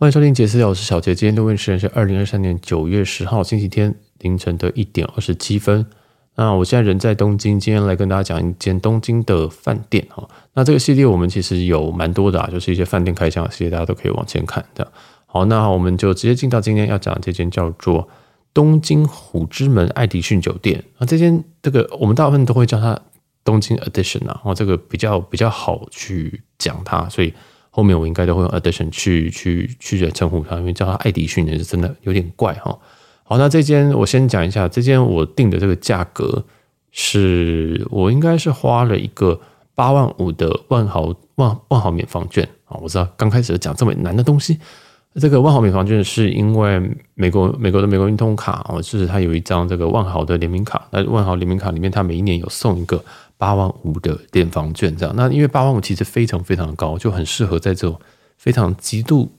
欢迎收听杰斯聊，我是小杰。今天录音时间是二零二三年九月十号星期天凌晨的一点二十七分。那我现在人在东京，今天来跟大家讲一间东京的饭店哈。那这个系列我们其实有蛮多的啊，就是一些饭店开箱的系列，大家都可以往前看的。好，那我们就直接进到今天要讲的这间叫做东京虎之门爱迪逊酒店。那这间这个我们大部分都会叫它东京 Edition 啊，哦，这个比较比较好去讲它，所以。后面我应该都会用 Addition 去去去称呼他，因为叫他爱迪逊也是真的有点怪哈。好，那这间我先讲一下，这间我定的这个价格是我应该是花了一个八万五的万豪万万豪免房券啊。我知道刚开始讲这么难的东西，这个万豪免房券是因为美国美国的美国运通卡哦，就是它有一张这个万豪的联名卡，那万豪联名卡里面它每一年有送一个。八万五的点房券，这样，那因为八万五其实非常非常高，就很适合在这种非常极度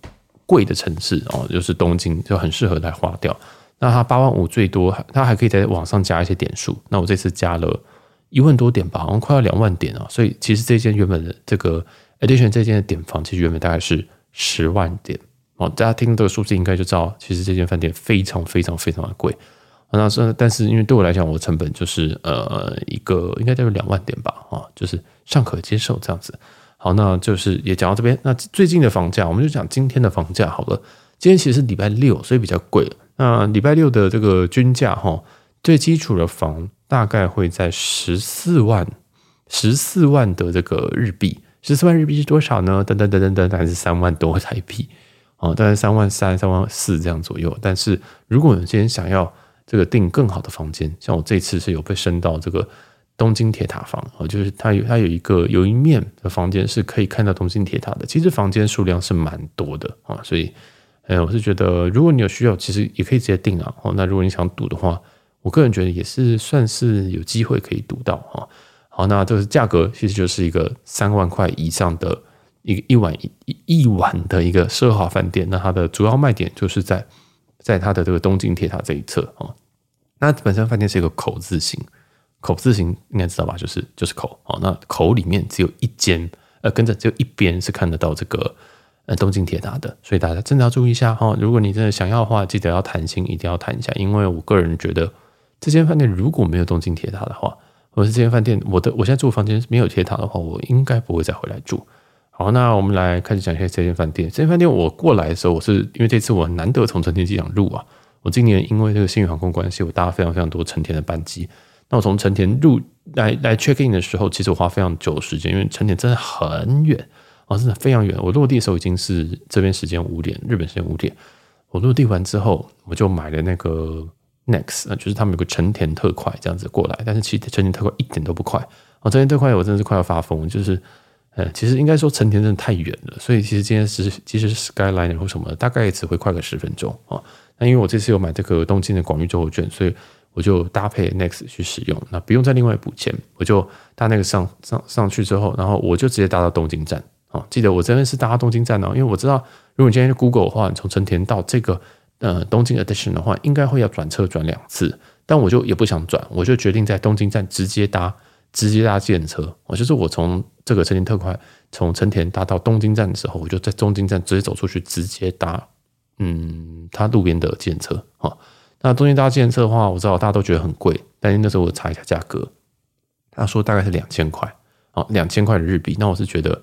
贵的城市哦，就是东京，就很适合来花掉。那它八万五最多，它还可以在网上加一些点数。那我这次加了一万多点吧，好像快要两万点啊。所以其实这间原本的这个 Edition 这间的点房，其实原本大概是十万点哦。大家听这个数字应该就知道，其实这间饭店非常非常非常的贵。那是，但是因为对我来讲，我成本就是呃一个应该就是两万点吧，啊，就是尚可接受这样子。好，那就是也讲到这边。那最近的房价，我们就讲今天的房价好了。今天其实是礼拜六，所以比较贵。那礼拜六的这个均价哈，最基础的房大概会在十四万，十四万的这个日币，十四万日币是多少呢？等等等等等，还是三万多台币哦，大概三万三、三万四这样左右。但是如果你今天想要这个订更好的房间，像我这次是有被升到这个东京铁塔房啊，就是它有它有一个有一面的房间是可以看到东京铁塔的。其实房间数量是蛮多的啊，所以，哎，我是觉得如果你有需要，其实也可以直接订啊。哦，那如果你想赌的话，我个人觉得也是算是有机会可以赌到啊。好，那这个价格其实就是一个三万块以上的一一晚一一晚的一个奢华饭店。那它的主要卖点就是在。在它的这个东京铁塔这一侧哦，那本身饭店是一个口字形，口字形应该知道吧？就是就是口哦，那口里面只有一间，呃，跟着只有一边是看得到这个呃东京铁塔的，所以大家真的要注意一下哈。如果你真的想要的话，记得要谈心，一定要谈一下，因为我个人觉得这间饭店如果没有东京铁塔的话，或是这间饭店我的我现在住的房间没有铁塔的话，我应该不会再回来住。好，那我们来开始讲一下这间饭店。这间饭店我过来的时候，我是因为这次我难得从成田机场入啊。我今年因为这个新宇航空关系，我搭了非常非常多成田的班机。那我从成田入来来 check in 的时候，其实我花非常久的时间，因为成田真的很远啊，真的非常远。我落地的时候已经是这边时间五点，日本时间五点。我落地完之后，我就买了那个 Next，就是他们有个成田特快这样子过来，但是其实成田特快一点都不快啊，成田特快我真的是快要发疯，就是。呃，其实应该说成田真的太远了，所以其实今天是即使是 Skyliner 或什么，大概只会快个十分钟啊。那因为我这次有买这个东京的广域周游券，所以我就搭配 Next 去使用，那不用再另外补钱，我就搭那个上上上去之后，然后我就直接搭到东京站啊。记得我这边是搭到东京站哦，因为我知道如果你今天 Google 的话，你从成田到这个呃东京 Edition 的话，应该会要转车转两次，但我就也不想转，我就决定在东京站直接搭。直接搭计程车，我就是我从这个成田特快从成田搭到东京站的时候，我就在东京站直接走出去，直接搭嗯，他路边的计程车啊。那东京搭计程车的话，我知道大家都觉得很贵，但是那时候我查一下价格，他说大概是两千块啊，两千块的日币。那我是觉得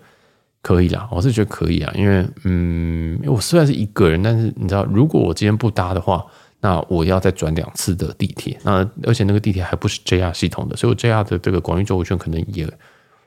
可以啦，我是觉得可以啊，因为嗯，我虽然是一个人，但是你知道，如果我今天不搭的话。那我要再转两次的地铁，那而且那个地铁还不是 JR 系统的，所以我 JR 的这个广域周游券可能也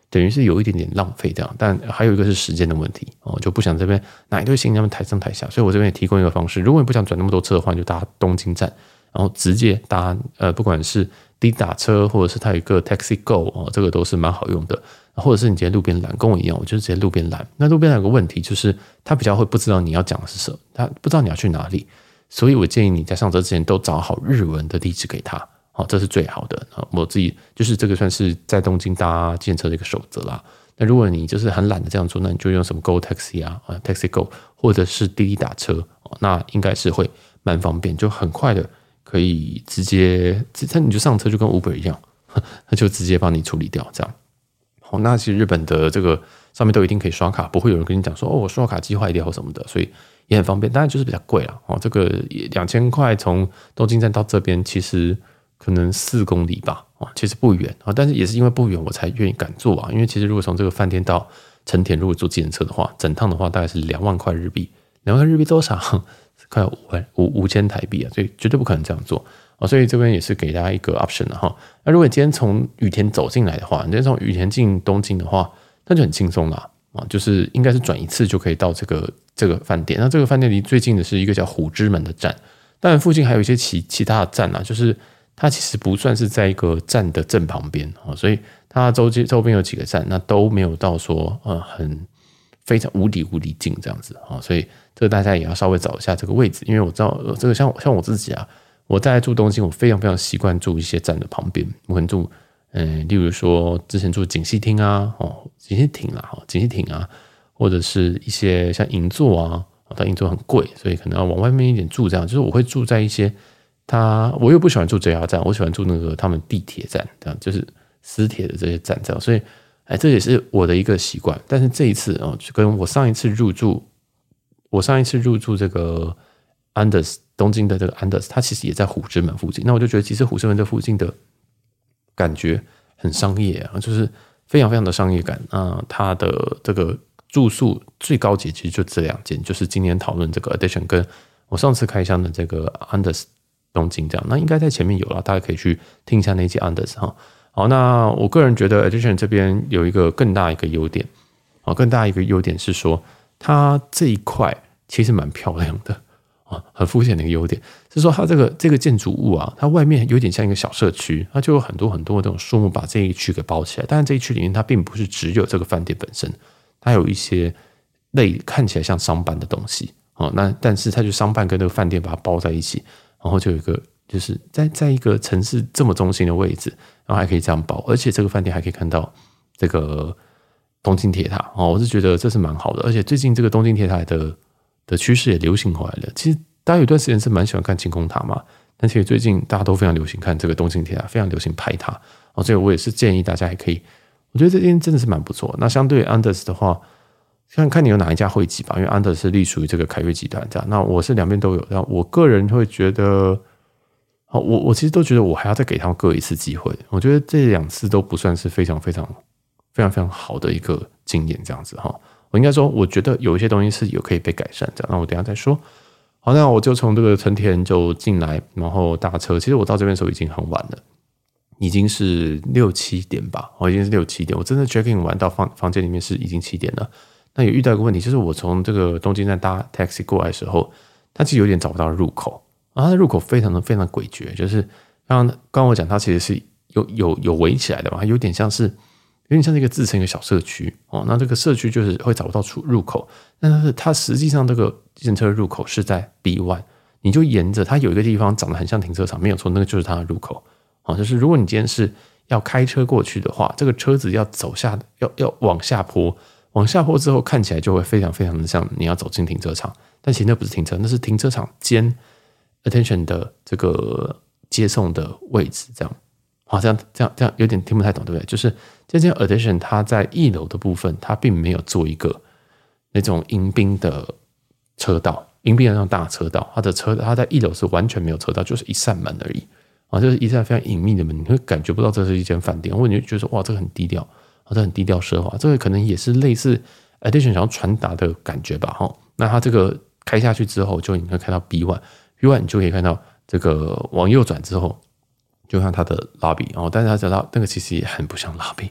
等于是有一点点浪费这样。但还有一个是时间的问题哦，就不想这边哪一堆行李那么抬上抬下，所以我这边也提供一个方式，如果你不想转那么多车的话，你就搭东京站，然后直接搭呃，不管是滴打车或者是它有一个 Taxi Go 哦，这个都是蛮好用的，或者是你直接路边拦，跟我一样，我就直接路边拦。那路边有个问题就是，他比较会不知道你要讲的是什么，他不知道你要去哪里。所以我建议你在上车之前都找好日文的地址给他，好，这是最好的。我自己就是这个算是在东京搭计程车的一个守则啦。那如果你就是很懒得这样做，那你就用什么 Go Taxi 啊，啊 Taxi Go，或者是滴滴打车，那应该是会蛮方便，就很快的可以直接，那你就上车就跟 Uber 一样，他就直接帮你处理掉这样。哦，那其实日本的这个上面都一定可以刷卡，不会有人跟你讲说哦，我刷卡机坏掉什么的，所以也很方便。当然就是比较贵了哦，这个两千块从东京站到这边其实可能四公里吧，啊，其实不远啊，但是也是因为不远我才愿意敢坐啊。因为其实如果从这个饭店到成田，如果坐计程车的话，整趟的话大概是两万块日币，两万块日币多少？快五万五五千台币啊，所以绝对不可能这样做啊。所以这边也是给大家一个 option 的哈。那如果你今天从羽田走进来的话，你今天从羽田进东京的话，那就很轻松了啊，就是应该是转一次就可以到这个这个饭店。那这个饭店离最近的是一个叫虎之门的站，当然附近还有一些其其他的站啊，就是它其实不算是在一个站的正旁边啊，所以它周街周边有几个站，那都没有到说呃很非常无敌无敌近这样子啊，所以。这个大家也要稍微找一下这个位置，因为我知道这个像像我自己啊，我在住东京，我非常非常习惯住一些站的旁边。我可能住，嗯，例如说之前住锦糸町啊，哦，锦糸町啦，哈，锦糸町啊，或者是一些像银座啊，但银座很贵，所以可能要往外面一点住。这样就是我会住在一些，他我又不喜欢住 JR 站，我喜欢住那个他们地铁站，这样就是私铁的这些站这样。所以，哎，这也是我的一个习惯。但是这一次哦，就跟我上一次入住。我上一次入住这个安德斯东京的这个安德斯，它其实也在虎之门附近。那我就觉得，其实虎之门这附近的感觉很商业啊，就是非常非常的商业感啊。它的这个住宿最高级其实就这两间，就是今天讨论这个 Edition 跟我上次开箱的这个安德斯东京这样。那应该在前面有了，大家可以去听一下那集安德斯哈。好，那我个人觉得 Edition 这边有一个更大一个优点啊，更大一个优点是说。它这一块其实蛮漂亮的啊，很肤浅的一个优点是说，它这个这个建筑物啊，它外面有点像一个小社区，它就有很多很多这种树木把这一区给包起来。但是这一区里面它并不是只有这个饭店本身，它有一些类看起来像商办的东西啊。那但是它就商办跟这个饭店把它包在一起，然后就有一个就是在在一个城市这么中心的位置，然后还可以这样包，而且这个饭店还可以看到这个。东京铁塔哦，我是觉得这是蛮好的，而且最近这个东京铁塔的的趋势也流行回来了。其实大家有段时间是蛮喜欢看晴空塔嘛，但其实最近大家都非常流行看这个东京铁塔，非常流行拍它哦。所以我也是建议大家也可以，我觉得这边真的是蛮不错。那相对安德斯的话，看看你有哪一家会籍吧，因为安德是隶属于这个凯悦集团这样。那我是两边都有，然后我个人会觉得，哦，我我其实都觉得我还要再给他们各一次机会。我觉得这两次都不算是非常非常。非常非常好的一个经验，这样子哈，我应该说，我觉得有一些东西是有可以被改善这样。那我等下再说。好，那我就从这个成田就进来，然后搭车。其实我到这边的时候已经很晚了，已经是六七点吧，我已经是六七点。我真的 checking 完到房房间里面是已经七点了。那有遇到一个问题，就是我从这个东京站搭 taxi 过来的时候，它其实有点找不到入口，然后它的入口非常的非常的诡谲，就是刚刚我讲，它其实是有有有围起来的嘛，有点像是。有点像一个自成一个小社区哦，那这个社区就是会找不到出入口，但是它实际上这个自行车入口是在 B one，你就沿着它有一个地方长得很像停车场，没有错，那个就是它的入口啊。就是如果你今天是要开车过去的话，这个车子要走下，要要往下坡，往下坡之后看起来就会非常非常的像你要走进停车场，但其实那不是停车，那是停车场兼 attention 的这个接送的位置，这样。好像这样这样有点听不太懂，对不对？就是这间 Edition 它在一楼的部分，它并没有做一个那种迎宾的车道，迎宾的那种大车道。它的车，它在一楼是完全没有车道，就是一扇门而已啊，就是一扇非常隐秘的门，你会感觉不到这是一间饭店，或者你就觉得哇，这个很低调，或者很低调奢华，这个可能也是类似 Edition 想要传达的感觉吧，哈。那它这个开下去之后，就你会看到 B one，B one 你就可以看到这个往右转之后。就像它的 lobby 哦，但是它知道那个其实也很不像 lobby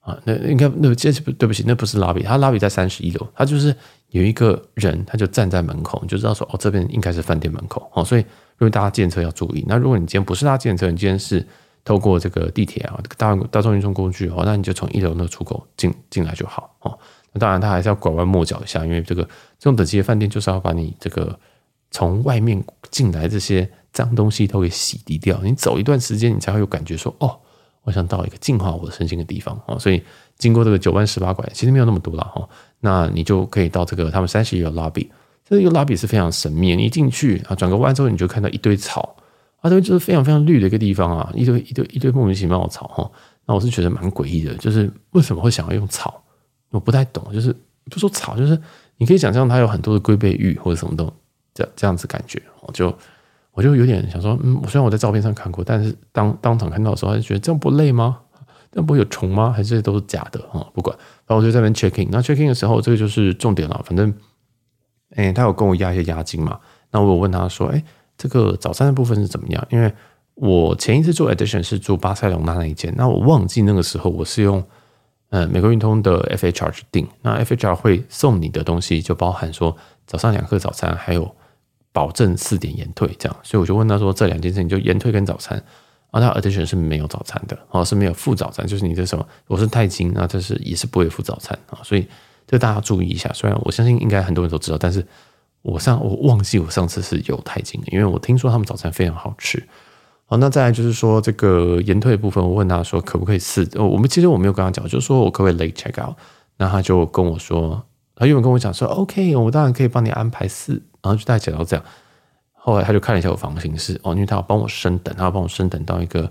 啊，那应该那这不对不起，那不是 lobby，它 lobby 在三十一楼，它就是有一个人，他就站在门口，你就知道说哦，这边应该是饭店门口哦，所以如果大家计程车要注意，那如果你今天不是搭计程车，你今天是透过这个地铁啊，这个大大众运输工具哦，那你就从一楼那个出口进进来就好哦。那当然，他还是要拐弯抹角一下，因为这个这种等级的饭店就是要把你这个从外面进来这些。脏东西都给洗涤掉，你走一段时间，你才会有感觉说，哦，我想到一个净化我身心的地方哦。所以经过这个九弯十八拐，其实没有那么多了哈。那你就可以到这个他们三十一楼 lobby，这个 lobby 是非常神秘。你一进去啊，转个弯之后，你就看到一堆草啊，这就是非常非常绿的一个地方啊，一堆一堆一堆莫名其妙的草哈。那我是觉得蛮诡异的，就是为什么会想要用草？我不太懂，就是不说草，就是你可以想象它有很多的龟背芋或者什么都这这样子感觉，我就我就有点想说，嗯，虽然我在照片上看过，但是当当场看到的时候，还是觉得这样不累吗？这样不会有虫吗？还是都是假的啊？不管，然后我就在那边 checking，。那 checking 的时候，这个就是重点了。反正，哎，他有跟我压一些押金嘛。那我有问他说，哎，这个早餐的部分是怎么样？因为我前一次做 addition 是做巴塞隆纳那一间，那我忘记那个时候我是用呃美国运通的 FHR 去订。那 FHR 会送你的东西就包含说早上两颗早餐，还有保证四点延退这样。所以我就问他说，这两件事情就延退跟早餐。啊，他 addition 是没有早餐的，哦，是没有附早餐，就是你这什么，我是泰金，那这是也是不会附早餐啊，所以这大家注意一下。虽然我相信应该很多人都知道，但是我上我忘记我上次是有钛金的，因为我听说他们早餐非常好吃。好，那再来就是说这个延退的部分，我问他说可不可以四，我们其实我没有跟他讲，就是说我可不可以 late check out，那他就跟我说，他原本跟我讲说 OK，我当然可以帮你安排四，然后就大概讲到这样。后来他就看了一下我房型是哦，因为他要帮我升等，他要帮我升等到一个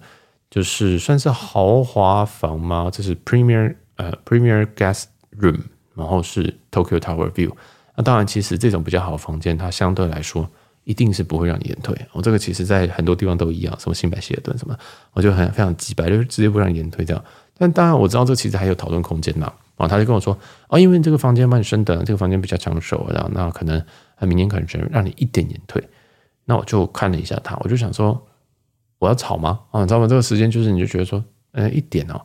就是算是豪华房吗？这是 Premier 呃 Premier Guest Room，然后是 Tokyo Tower View。那当然，其实这种比较好的房间，它相对来说一定是不会让你延退。我、哦、这个其实在很多地方都一样，什么新百希尔顿什么，我就很非常直白，就是直接不让你延退这样。但当然我知道这其实还有讨论空间呐。然后他就跟我说哦，因为这个房间帮你升等，这个房间比较抢手，然后那可能明年可能只能让你一点延退。那我就看了一下他，我就想说，我要吵吗？啊，你知道吗？这个时间就是你就觉得说，呃，一点哦，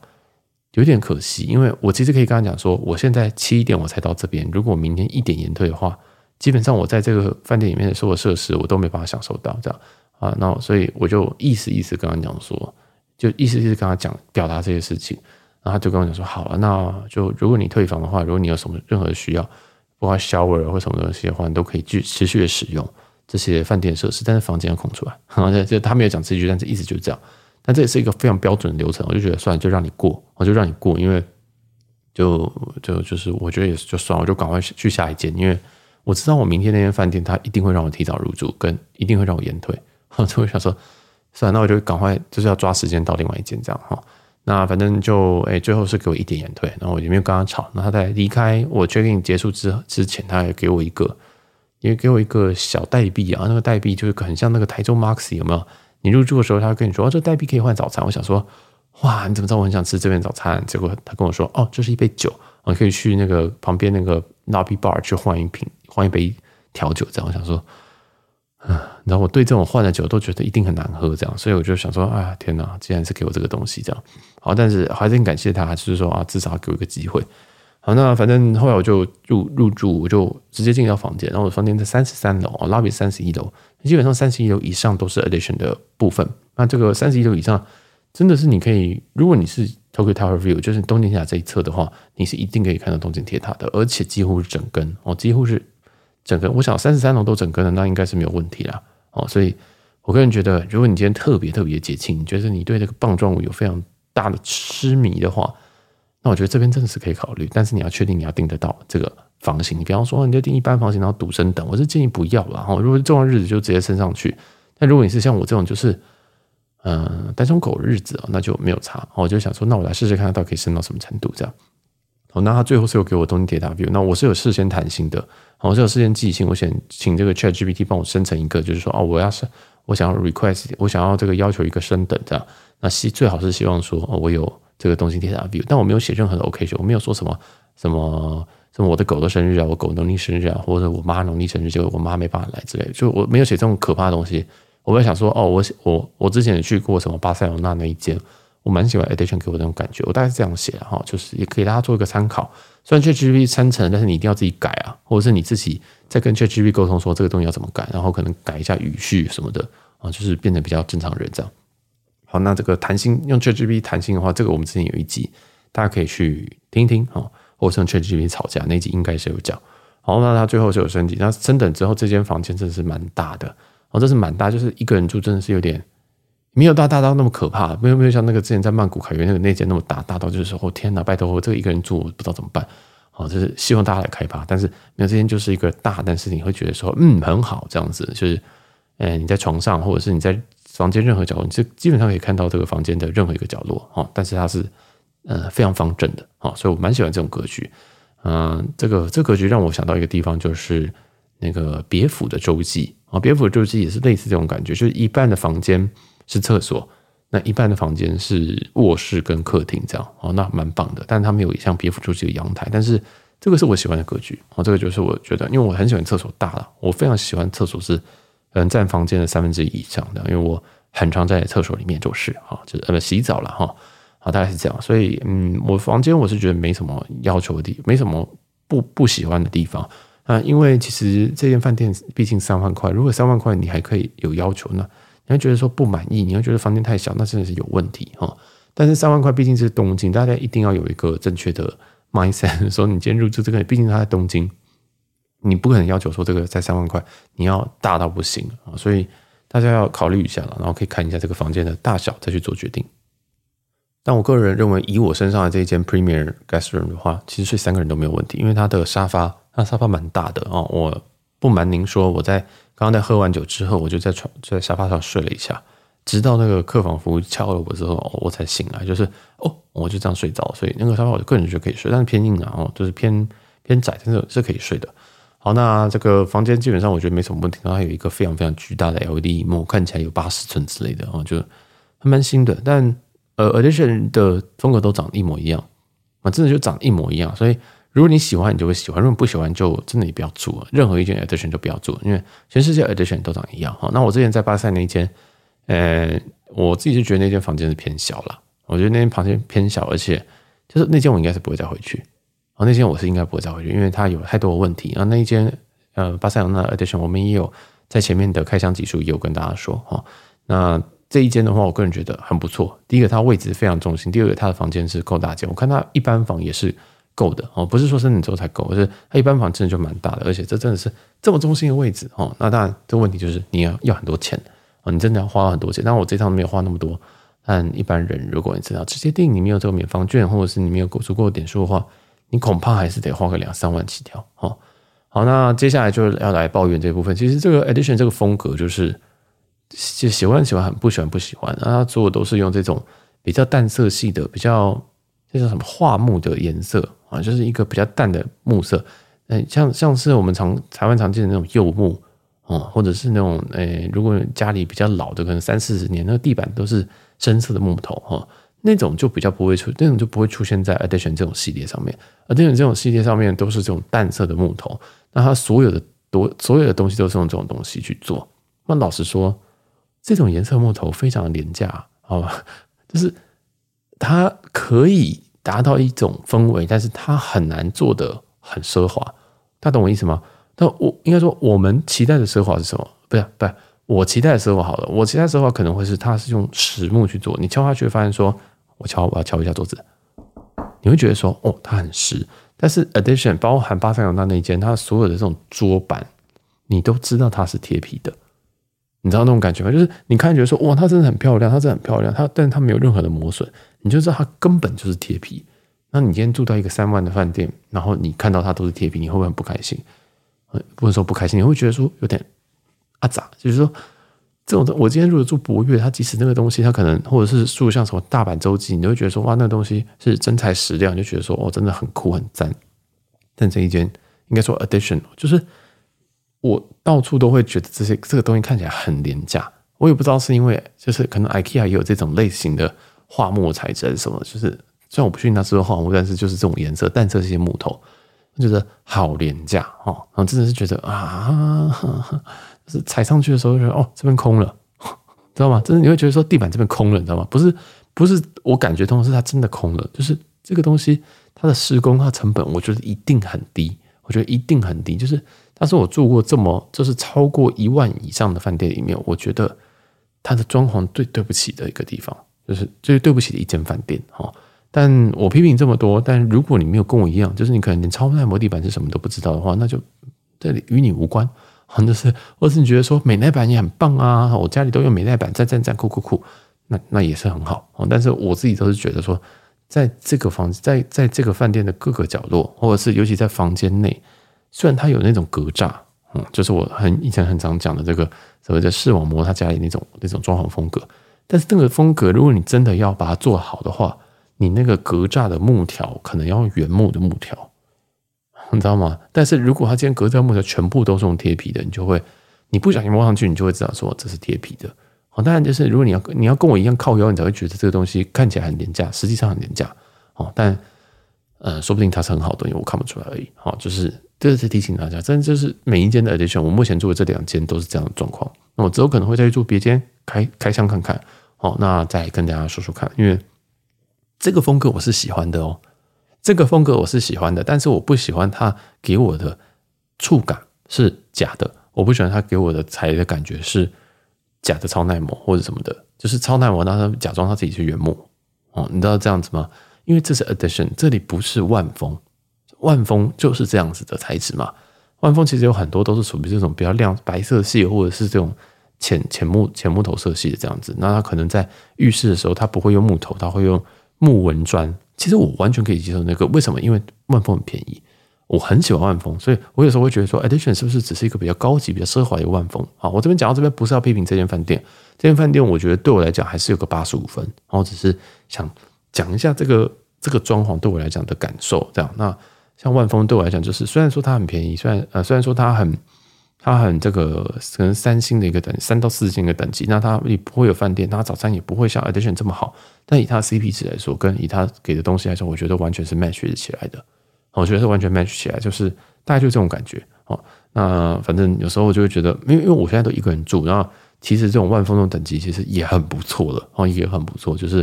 有点可惜，因为我其实可以跟他讲说，我现在七点我才到这边，如果我明天一点延退的话，基本上我在这个饭店里面的所有设施我都没办法享受到，这样啊，那所以我就意思意思跟他讲说，就意思意思跟他讲表达这些事情，然后他就跟我讲说，好了，那就如果你退房的话，如果你有什么任何需要，包括 shower 或什么东西的话，你都可以继持续的使用。这些饭店设施，但是房间要空出来。好，这他没有讲这句，但是意思就是这样。但这也是一个非常标准的流程，我就觉得算了，就让你过，我就让你过，因为就就就是我觉得也是就算了，我就赶快去下一间，因为我知道我明天那间饭店他一定会让我提早入住，跟一定会让我延退。我就会想说，算了，那我就赶快就是要抓时间到另外一间这样哈。那反正就哎，最后是给我一点延退，然后我也没有跟他吵。那他在离开我 check in 结束之之前，他也给我一个。因为给我一个小代币啊，那个代币就是很像那个台中 Maxi 有没有？你入住的时候，他会跟你说，哦，这代币可以换早餐。我想说，哇，你怎么知道我很想吃这边早餐？结果他跟我说，哦，这是一杯酒，我可以去那个旁边那个 lobby bar 去换一瓶，换一杯调酒。这样我想说，嗯，然后我对这种换的酒都觉得一定很难喝，这样，所以我就想说，哎呀，天哪，既然是给我这个东西，这样好，但是还是很感谢他，就是说啊，至少给我一个机会。好，那反正后来我就入入住，我就直接进到房间。然后我房间在三十三楼啊，lobby 三十一楼。基本上三十一楼以上都是 addition 的部分。那这个三十一楼以上，真的是你可以，如果你是 Tokyo Tower View，就是东京塔这一侧的话，你是一定可以看到东京铁塔的，而且几乎是整根哦，几乎是整根。我想三十三楼都整根了，那应该是没有问题啦。哦，所以我个人觉得，如果你今天特别特别节庆，你觉得你对这个棒状物有非常大的痴迷的话，那我觉得这边真的是可以考虑，但是你要确定你要订得到这个房型。你比方说，你就订一般房型，然后独身等，我是建议不要了哈。如果重要日子就直接升上去。但如果你是像我这种，就是嗯单身狗日子啊，那就没有差。我就想说，那我来试试看，到底可以升到什么程度这样。好，那他最后是有给我东京铁塔 view，那我是有事先谈心的，我是有事先寄信，我想请这个 Chat GPT 帮我生成一个，就是说哦，我要是我想要 request，我想要这个要求一个升等这样。那希最好是希望说哦，我有。这个东京铁塔 view，但我没有写任何的 occasion，我没有说什么什么什么我的狗的生日啊，我狗农历生日啊，或者我妈农历生日，就我妈没办法来之类，就我没有写这种可怕的东西。我会想说，哦，我我我之前也去过什么巴塞罗那那一间，我蛮喜欢 addition 给我那种感觉，我大概是这样写哈，就是也可以大家做一个参考。虽然 ChatGPT 生成，但是你一定要自己改啊，或者是你自己在跟 ChatGPT 沟通说这个东西要怎么改，然后可能改一下语序什么的啊，就是变得比较正常人这样。好，那这个谈心用 ChatGPT 谈心的话，这个我们之前有一集，大家可以去听一听啊。或者用 ChatGPT 吵架那一集应该是有讲。然后，那他最后是有升级，那升等之后，这间房间真的是蛮大的哦，这是蛮大，就是一个人住真的是有点没有大大到那么可怕，没有没有像那个之前在曼谷凯悦那个那间那么大，大到就是说哦天哪，拜托我这个一个人住我不知道怎么办。好，就是希望大家来开发，但是没有这间就是一个大，但是你会觉得说嗯很好这样子，就是嗯你在床上或者是你在。房间任何角落，你是基本上可以看到这个房间的任何一个角落哈。但是它是呃非常方正的哈，所以我蛮喜欢这种格局。嗯，这个这格局让我想到一个地方，就是那个别府的洲际啊，别府的洲际也是类似这种感觉，就是一半的房间是厕所，那一半的房间是卧室跟客厅这样哦，那蛮棒的。但是它没有像别府洲际的阳台，但是这个是我喜欢的格局哦，这个就是我觉得，因为我很喜欢厕所大了，我非常喜欢厕所是嗯占房间的三分之一以上的，因为我很常在厕所里面做事啊，就是呃洗澡了哈。好，大概是这样，所以嗯，我房间我是觉得没什么要求的地，没什么不不喜欢的地方啊。因为其实这间饭店毕竟三万块，如果三万块你还可以有要求，那你会觉得说不满意，你会觉得房间太小，那真的是有问题哈。但是三万块毕竟是东京，大家一定要有一个正确的 mindset，说你今天入住这个，毕竟它在东京，你不可能要求说这个在三万块你要大到不行啊。所以大家要考虑一下了，然后可以看一下这个房间的大小，再去做决定。但我个人认为，以我身上的这一间 Premier Guest Room 的话，其实睡三个人都没有问题，因为它的沙发，它沙发蛮大的哦。我不瞒您说，我在刚刚在喝完酒之后，我就在床在沙发上睡了一下，直到那个客房服务敲了我之后，我才醒来，就是哦，我就这样睡着。所以那个沙发，我个人觉得可以睡，但是偏硬啊，哦，就是偏偏窄，但是是可以睡的。好，那这个房间基本上我觉得没什么问题，然后它有一个非常非常巨大的 LED 幕，看起来有八十寸之类的哦，就还蛮新的，但。呃，Edition 的风格都长得一模一样啊，真的就长一模一样。所以如果你喜欢，你就会喜欢；如果不喜欢，就真的也不要住了。任何一间 Edition 都不要住，因为全世界 Edition 都长一样。哈，那我之前在巴塞那一间，呃，我自己就觉得那间房间是偏小了。我觉得那间房间偏小，而且就是那间我应该是不会再回去。啊，那间我是应该不会再回去，因为它有太多的问题。啊，那一间呃巴塞罗那 Edition 我们也有在前面的开箱集数也有跟大家说哈，那。这一间的话，我个人觉得很不错。第一个，它位置非常中心；第二个，它的房间是够大间。我看它一般房也是够的哦，不是说升等之后才够，而是它一般房真的就蛮大的，而且这真的是这么中心的位置哦。那当然，这问题就是你要要很多钱啊，你真的要花很多钱。但我这趟没有花那么多。但一般人，如果你知道直接订，你没有这个免房券，或者是你没有足够的点数的话，你恐怕还是得花个两三万起跳哦。好，那接下来就要来抱怨这部分。其实这个 Edition 这个风格就是。就喜欢喜欢很不喜欢不喜欢，那他做的都是用这种比较淡色系的，比较这叫什么桦木的颜色啊，就是一个比较淡的木色，嗯，像像是我们常台湾常见的那种柚木哦，或者是那种诶，如果家里比较老的，可能三四十年，那个地板都是深色的木头哈，那种就比较不会出，那种就不会出现在 Edition 这种系列上面，Edition 这种系列上面都是这种淡色的木头，那它所有的多所有的东西都是用这种东西去做，那老实说。这种颜色木头非常廉价，好吧，就是它可以达到一种氛围，但是它很难做得很奢华。大家懂我意思吗？那我应该说，我们期待的奢华是什么？不是，不是，我期待的奢华好了。我期待的奢华可能会是它是用实木去做，你敲下去会发现说，我敲，我要敲一下桌子，你会觉得说，哦，它很实。但是，addition 包含巴塞罗那那间，它所有的这种桌板，你都知道它是贴皮的。你知道那种感觉吗？就是你看觉得说哇，它真的很漂亮，它真的很漂亮，它但是它没有任何的磨损，你就知道它根本就是贴皮。那你今天住到一个三万的饭店，然后你看到它都是贴皮，你会不会很不开心？不能说不开心，你会觉得说有点阿杂。就是说这种我今天如果住博悦，它即使那个东西它可能或者是住像什么大阪洲际，你会觉得说哇，那个东西是真材实料，你就觉得说哦，真的很酷很赞。但这一间应该说 additional 就是。我到处都会觉得这些这个东西看起来很廉价，我也不知道是因为就是可能 IKEA 也有这种类型的樺木材质还是什么，就是虽然我不确定它是不是樺木，但是就是这种颜色淡色这些木头，我觉得好廉价哦，然后真的是觉得啊，就是踩上去的时候就觉得哦这边空了，知道吗？真的你会觉得说地板这边空了，你知道吗？不是不是我感觉通是它真的空了，就是这个东西它的施工它成本我觉得一定很低，我觉得一定很低，就是。但是我住过这么就是超过一万以上的饭店里面，我觉得它的装潢最对不起的一个地方，就是最对不起的一间饭店哈。但我批评这么多，但如果你没有跟我一样，就是你可能连超耐磨地板是什么都不知道的话，那就这里与你无关。或者是，或是你觉得说美耐板也很棒啊，我家里都用美耐板，赞赞赞，酷酷酷，那那也是很好。但是我自己都是觉得说，在这个房子，在在这个饭店的各个角落，或者是尤其在房间内。虽然它有那种格栅，嗯，就是我很以前很常讲的这个所谓的视网膜，他家里那种那种装潢风格。但是这个风格，如果你真的要把它做好的话，你那个格栅的木条可能要用原木的木条，你知道吗？但是如果它今天格栅木条全部都是用贴皮的，你就会你不小心摸上去，你就会知道说这是贴皮的。哦，当然就是如果你要你要跟我一样靠腰，你才会觉得这个东西看起来很廉价，实际上很廉价。哦，但呃，说不定它是很好的，因为我看不出来而已。好，就是这是提醒大家，真的就是每一间的 Edition，我目前做的这两间都是这样的状况。那我之后可能会再去做别间开开箱看看。好，那再跟大家说说看，因为。这个风格我是喜欢的哦，这个风格我是喜欢的，但是我不喜欢它给我的触感是假的，我不喜欢它给我的踩的感觉是假的超耐磨或者什么的，就是超耐磨，那它假装它自己是原木哦，你知道这样子吗？因为这是 addition，这里不是万丰，万丰就是这样子的材质嘛。万丰其实有很多都是属于这种比较亮白色系，或者是这种浅浅木浅木头色系的这样子。那它可能在浴室的时候，它不会用木头，它会用。木纹砖，其实我完全可以接受那个。为什么？因为万丰很便宜，我很喜欢万丰，所以我有时候会觉得说 addition 是不是只是一个比较高级、比较奢华的万丰？好，我这边讲到这边，不是要批评这间饭店，这间饭店我觉得对我来讲还是有个八十五分。然后只是想讲一下这个这个装潢对我来讲的感受。这样，那像万丰对我来讲，就是虽然说它很便宜，虽然呃虽然说它很。它很这个可能三星的一个等三到四星的等级，那它也不会有饭店，它早餐也不会像 Edition 这么好。但以它 CP 值来说，跟以它给的东西来说，我觉得完全是 match 起来的。我觉得是完全 match 起来，就是大概就这种感觉。哦，那反正有时候我就会觉得，因为因为我现在都一个人住，然后其实这种万丰这种等级其实也很不错的，哦，也很不错。就是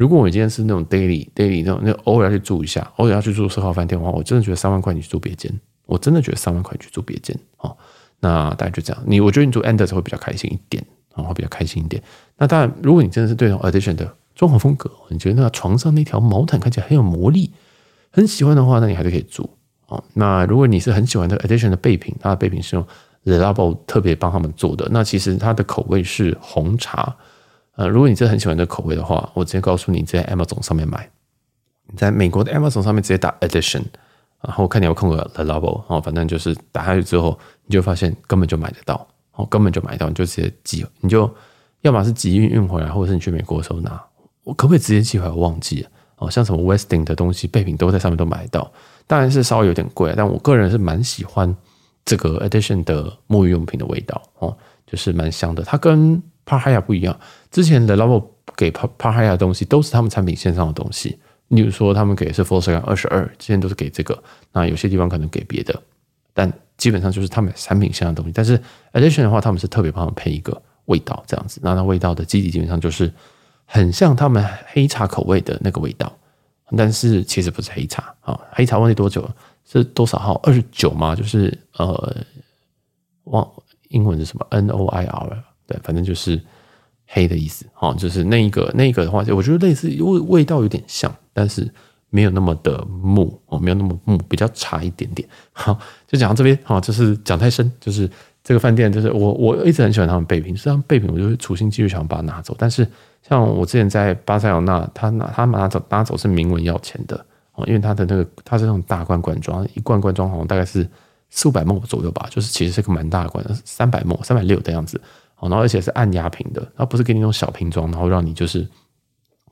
如果我今天是那种 daily daily 那种，那偶尔要去住一下，偶尔要去住四号饭店的话，我真的觉得三万块你去住别间，我真的觉得三万块去住别间，哦。那大概就这样，你我觉得你住 Anders 会比较开心一点，然后会比较开心一点。那当然，如果你真的是对那种 addition 的装潢风格，你觉得那床上那条毛毯看起来很有魔力，很喜欢的话，那你还是可以住哦。那如果你是很喜欢这个 Edition 的备品，它的备品是用 Le Labo 特别帮他们做的，那其实它的口味是红茶。呃，如果你真的很喜欢这个口味的话，我直接告诉你，在 Amazon 上面买，你在美国的 Amazon 上面直接打 Edition。然后看你要空个 Le Labo 哦，反正就是打下去之后，你就发现根本就买得到，哦，根本就买到，你就直接寄，你就要么是集运运回来，或者是你去美国的时候拿，我可不可以直接寄回来？我忘记了哦，像什么 Westing 的东西备品都在上面都买得到，当然是稍微有点贵，但我个人是蛮喜欢这个 Edition 的沐浴用品的味道哦，就是蛮香的，它跟帕哈亚不一样，之前 Le Labo 给帕帕哈亚的东西都是他们产品线上的东西。例如说，他们给的是 Volkswagen 二十二，之前都是给这个。那有些地方可能给别的，但基本上就是他们产品线的东西。但是 Edition 的话，他们是特别帮他们配一个味道这样子。那那味道的基底基本上就是很像他们黑茶口味的那个味道，但是其实不是黑茶啊。黑茶忘记多久了，是多少号？二十九吗？就是呃，忘英文是什么？N O I R，对，反正就是。黑的意思，哦，就是那一个那一个的话，我觉得类似味味道有点像，但是没有那么的木哦，没有那么木，比较差一点点。好，就讲到这边，好，就是讲太深，就是这个饭店，就是我我一直很喜欢他们备品，实际上备品我就会处心积虑想把它拿走。但是像我之前在巴塞罗那，他拿他拿走拿走是明文要钱的哦，因为他的那个他是那种大罐罐装，一罐罐装好像大概是四五百毫升左右吧，就是其实是个蛮大的罐，三百毫升三百六的样子。哦然后而且是按压瓶的，它不是给你那种小瓶装，然后让你就是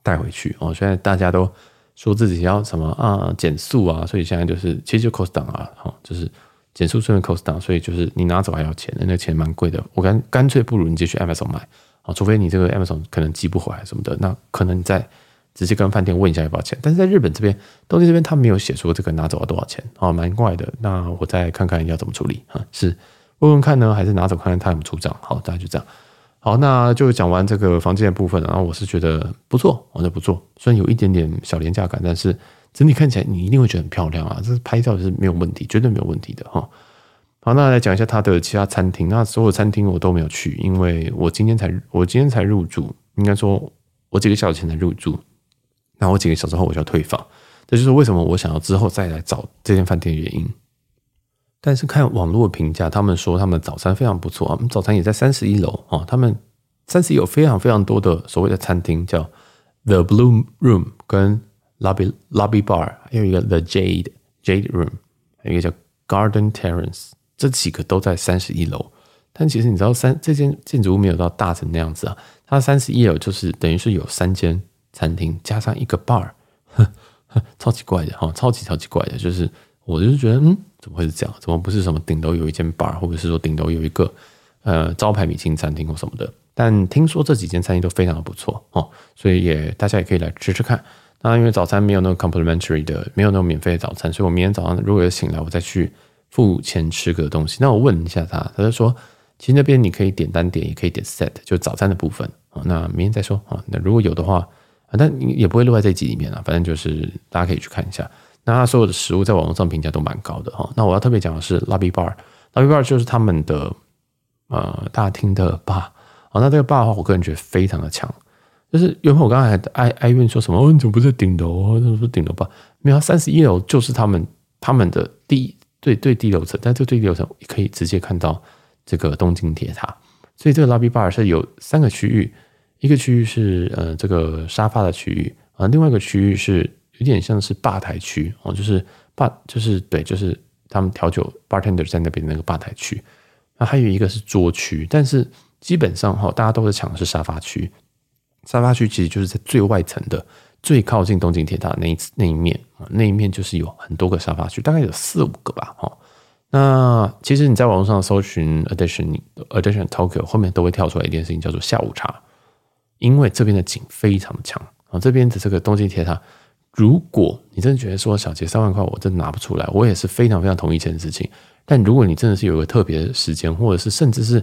带回去哦。现在大家都说自己要什么啊减速啊，所以现在就是其实就 cost down 啊，哈，就是减速顺便 cost down，所以就是你拿走还要钱，那钱蛮贵的。我干干脆不如你直接去 Amazon 买啊，除非你这个 Amazon 可能寄不回来什么的，那可能你再直接跟饭店问一下要不要钱。但是在日本这边，东京这边他没有写说这个拿走要多少钱啊，蛮怪的。那我再看看要怎么处理啊，是。问问看呢，还是拿走看看他有没有出账？好，大家就这样。好，那就讲完这个房间的部分。然后我是觉得不错，我觉得不错。虽然有一点点小廉价感，但是整体看起来你一定会觉得很漂亮啊！这拍照是没有问题，绝对没有问题的哈。好，那来讲一下他的其他餐厅。那所有餐厅我都没有去，因为我今天才我今天才入住，应该说我几个小时前才入住。那我几个小时后我就要退房，这就是为什么我想要之后再来找这间饭店的原因。但是看网络评价，他们说他们早餐非常不错啊。我们早餐也在三十一楼啊。他们三十一有非常非常多的所谓的餐厅，叫 The Blue Room 跟 Lobby Lobby Bar，还有一个 The Jade Jade Room，还有一个叫 Garden Terrace 这几个都在三十一楼。但其实你知道三，这间建筑物没有到大成那样子啊，它三十一楼就是等于是有三间餐厅加上一个 bar，呵呵超级怪的哈，超级超级怪的，就是我就是觉得嗯，怎么会是这样？怎么不是什么顶楼有一间 bar，或者是说顶楼有一个呃招牌米其餐厅或什么的？但听说这几间餐厅都非常的不错哦，所以也大家也可以来吃吃看。那因为早餐没有那个 complimentary 的，没有那种免费的早餐，所以我明天早上如果有醒来，我再去付钱吃个东西。那我问一下他，他就说。其实那边你可以点单点，也可以点 set，就早餐的部分啊。那明天再说啊。那如果有的话，啊但也不会录在这集里面了。反正就是大家可以去看一下。那他所有的食物在网络上评价都蛮高的哈。那我要特别讲的是 Lobby Bar，Lobby Bar 就是他们的呃大厅的 bar。好，那这个吧的话，我个人觉得非常的强。就是原本我刚才还哀哀怨说什么，哦，你怎么不在顶楼？怎么不顶楼吧没有，三十一楼就是他们他们的第最最低楼层，但这个最低楼层可以直接看到。这个东京铁塔，所以这个 lobby bar 是有三个区域，一个区域是呃这个沙发的区域啊，另外一个区域是有点像是吧台区哦，就是吧就是对，就是他们调酒 bartender 在那边那个吧台区，那还有一个是桌区，但是基本上哈，大家都是抢的是沙发区，沙发区其实就是在最外层的最靠近东京铁塔那一那一面啊，那一面就是有很多个沙发区，大概有四五个吧哈。那其实你在网络上搜寻 Edition Edition Tokyo 后面都会跳出来一件事情，叫做下午茶，因为这边的景非常的强啊。这边的这个东京铁塔，如果你真的觉得说小杰三万块我真的拿不出来，我也是非常非常同意这件事情。但如果你真的是有一个特别的时间，或者是甚至是